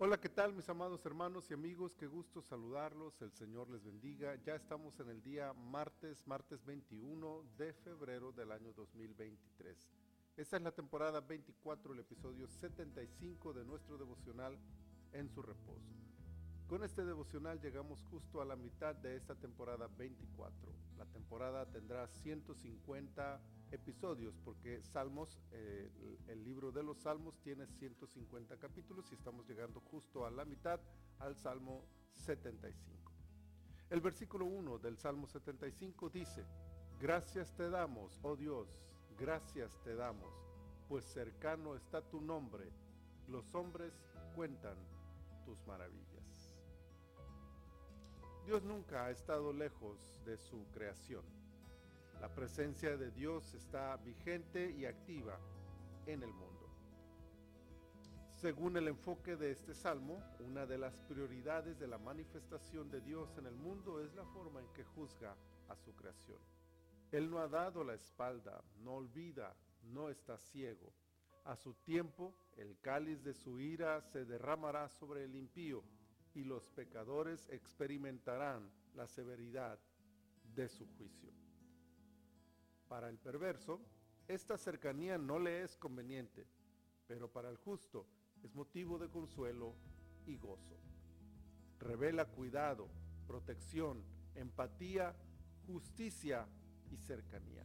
Hola, ¿qué tal mis amados hermanos y amigos? Qué gusto saludarlos, el Señor les bendiga. Ya estamos en el día martes, martes 21 de febrero del año 2023. Esta es la temporada 24, el episodio 75 de nuestro devocional En su reposo. Con este devocional llegamos justo a la mitad de esta temporada 24. La temporada tendrá 150 episodios porque Salmos, eh, el, libro de los Salmos tiene 150 capítulos y estamos llegando justo a la mitad al Salmo 75. El versículo 1 del Salmo 75 dice, Gracias te damos, oh Dios, gracias te damos, pues cercano está tu nombre, los hombres cuentan tus maravillas. Dios nunca ha estado lejos de su creación la presencia de Dios está vigente y activa en el mundo. Según el enfoque de este salmo, una de las prioridades de la manifestación de Dios en el mundo es la forma en que juzga a su creación. Él no ha dado la espalda, no olvida, no está ciego. A su tiempo, el cáliz de su ira se derramará sobre el impío y los pecadores experimentarán la severidad de su juicio. Para el perverso, esta cercanía no le es conveniente, pero para el justo es motivo de consuelo y gozo. Revela cuidado, protección, empatía, justicia y cercanía.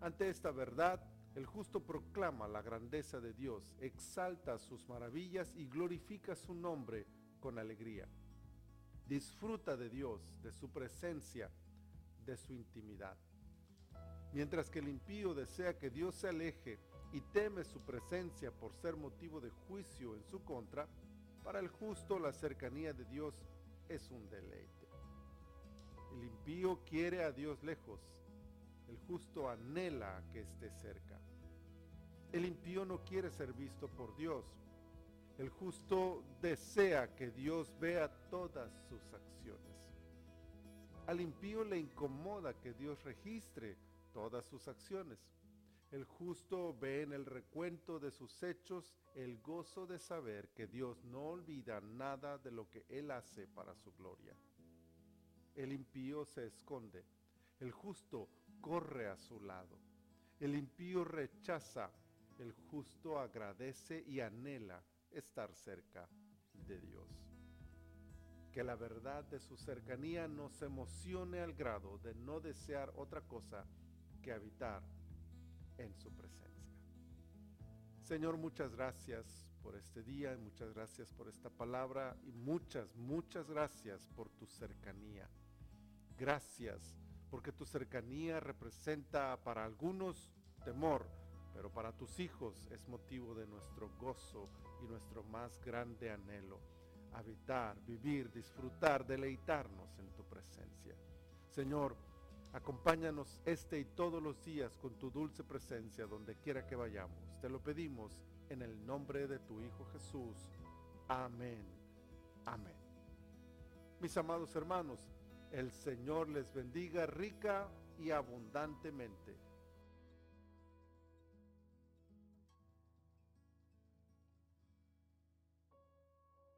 Ante esta verdad, el justo proclama la grandeza de Dios, exalta sus maravillas y glorifica su nombre con alegría. Disfruta de Dios, de su presencia, de su intimidad. Mientras que el impío desea que Dios se aleje y teme su presencia por ser motivo de juicio en su contra, para el justo la cercanía de Dios es un deleite. El impío quiere a Dios lejos, el justo anhela que esté cerca. El impío no quiere ser visto por Dios, el justo desea que Dios vea todas sus acciones. Al impío le incomoda que Dios registre todas sus acciones. El justo ve en el recuento de sus hechos el gozo de saber que Dios no olvida nada de lo que Él hace para su gloria. El impío se esconde, el justo corre a su lado. El impío rechaza, el justo agradece y anhela estar cerca de Dios. Que la verdad de su cercanía nos emocione al grado de no desear otra cosa habitar en su presencia. Señor, muchas gracias por este día muchas gracias por esta palabra y muchas, muchas gracias por tu cercanía. Gracias porque tu cercanía representa para algunos temor, pero para tus hijos es motivo de nuestro gozo y nuestro más grande anhelo. Habitar, vivir, disfrutar, deleitarnos en tu presencia. Señor, Acompáñanos este y todos los días con tu dulce presencia donde quiera que vayamos. Te lo pedimos en el nombre de tu Hijo Jesús. Amén. Amén. Mis amados hermanos, el Señor les bendiga rica y abundantemente